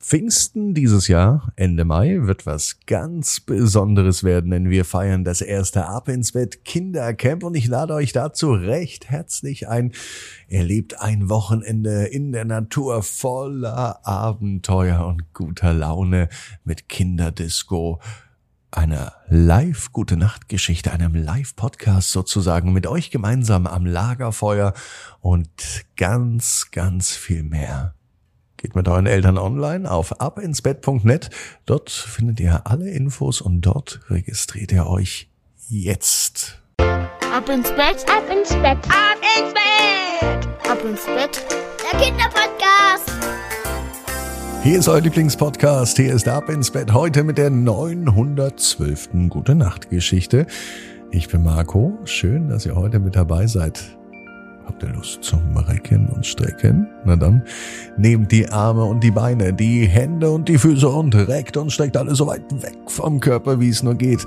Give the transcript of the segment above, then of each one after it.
Pfingsten dieses Jahr, Ende Mai, wird was ganz Besonderes werden, denn wir feiern das erste Ab ins Bett Kindercamp und ich lade euch dazu recht herzlich ein. Erlebt ein Wochenende in der Natur voller Abenteuer und guter Laune mit Kinderdisco, einer Live-Gute Nacht Geschichte, einem Live-Podcast sozusagen mit euch gemeinsam am Lagerfeuer und ganz, ganz viel mehr. Geht mit euren Eltern online auf abinsbett.net. Dort findet ihr alle Infos und dort registriert ihr euch jetzt. Ab ins Bett, ab ins Bett, ab ins Bett, ab ins Bett. Der Kinderpodcast. Hier ist euer Lieblingspodcast. Hier ist Ab ins Bett heute mit der 912. Gute Nacht Geschichte. Ich bin Marco. Schön, dass ihr heute mit dabei seid. Habt ihr Lust zum Recken und Strecken? Na dann, nehmt die Arme und die Beine, die Hände und die Füße und reckt und streckt alle so weit weg vom Körper, wie es nur geht.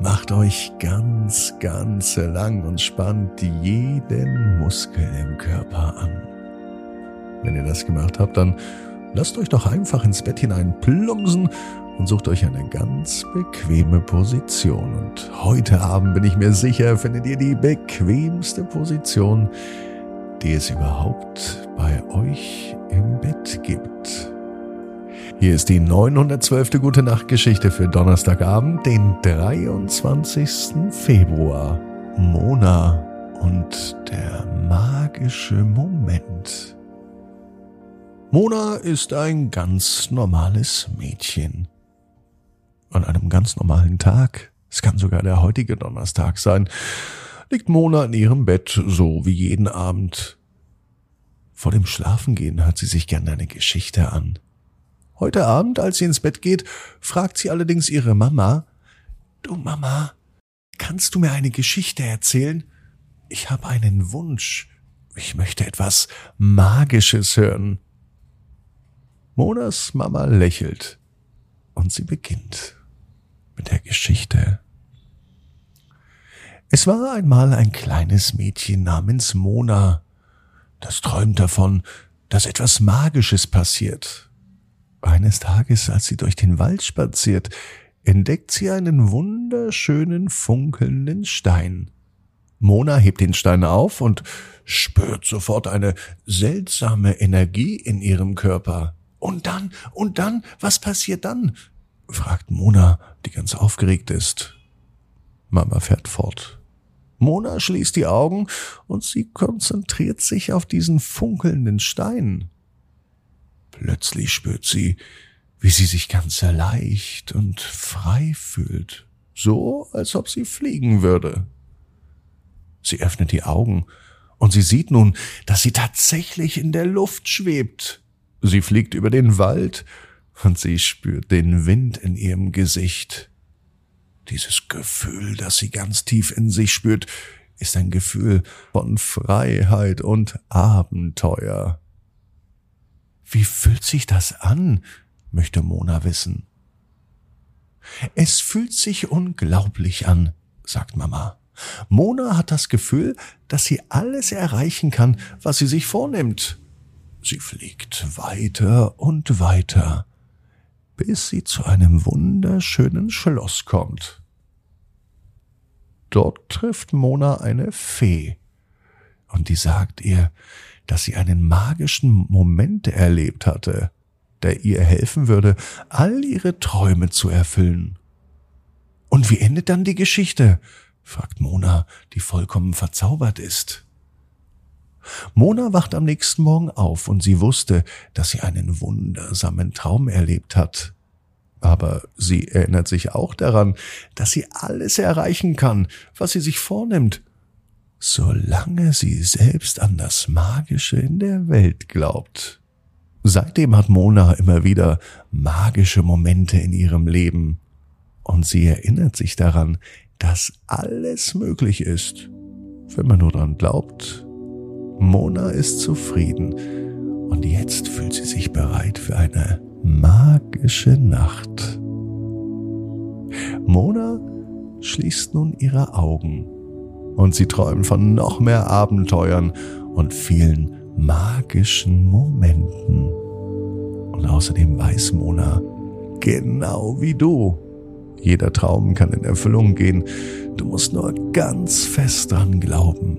Macht euch ganz, ganz lang und spannt jeden Muskel im Körper an. Wenn ihr das gemacht habt, dann lasst euch doch einfach ins Bett hinein plumpsen und sucht euch eine ganz bequeme Position. Und heute Abend bin ich mir sicher, findet ihr die bequemste Position, die es überhaupt bei euch im Bett gibt. Hier ist die 912. Gute Nacht Geschichte für Donnerstagabend, den 23. Februar. Mona und der magische Moment. Mona ist ein ganz normales Mädchen an einem ganz normalen Tag, es kann sogar der heutige Donnerstag sein, liegt Mona in ihrem Bett, so wie jeden Abend. Vor dem Schlafengehen hört sie sich gern eine Geschichte an. Heute Abend, als sie ins Bett geht, fragt sie allerdings ihre Mama, Du Mama, kannst du mir eine Geschichte erzählen? Ich habe einen Wunsch. Ich möchte etwas Magisches hören. Monas Mama lächelt und sie beginnt mit der Geschichte. Es war einmal ein kleines Mädchen namens Mona, das träumt davon, dass etwas Magisches passiert. Eines Tages, als sie durch den Wald spaziert, entdeckt sie einen wunderschönen funkelnden Stein. Mona hebt den Stein auf und spürt sofort eine seltsame Energie in ihrem Körper. Und dann, und dann, was passiert dann? fragt Mona, die ganz aufgeregt ist. Mama fährt fort. Mona schließt die Augen und sie konzentriert sich auf diesen funkelnden Stein. Plötzlich spürt sie, wie sie sich ganz leicht und frei fühlt, so als ob sie fliegen würde. Sie öffnet die Augen und sie sieht nun, dass sie tatsächlich in der Luft schwebt. Sie fliegt über den Wald und sie spürt den Wind in ihrem Gesicht. Dieses Gefühl, das sie ganz tief in sich spürt, ist ein Gefühl von Freiheit und Abenteuer. Wie fühlt sich das an? möchte Mona wissen. Es fühlt sich unglaublich an, sagt Mama. Mona hat das Gefühl, dass sie alles erreichen kann, was sie sich vornimmt. Sie fliegt weiter und weiter bis sie zu einem wunderschönen Schloss kommt. Dort trifft Mona eine Fee, und die sagt ihr, dass sie einen magischen Moment erlebt hatte, der ihr helfen würde, all ihre Träume zu erfüllen. Und wie endet dann die Geschichte? fragt Mona, die vollkommen verzaubert ist. Mona wacht am nächsten Morgen auf und sie wusste, dass sie einen wundersamen Traum erlebt hat. Aber sie erinnert sich auch daran, dass sie alles erreichen kann, was sie sich vornimmt, solange sie selbst an das Magische in der Welt glaubt. Seitdem hat Mona immer wieder magische Momente in ihrem Leben und sie erinnert sich daran, dass alles möglich ist, wenn man nur dran glaubt Mona ist zufrieden und jetzt fühlt sie sich bereit für eine magische Nacht. Mona schließt nun ihre Augen und sie träumt von noch mehr Abenteuern und vielen magischen Momenten. Und außerdem weiß Mona, genau wie du, jeder Traum kann in Erfüllung gehen. Du musst nur ganz fest dran glauben.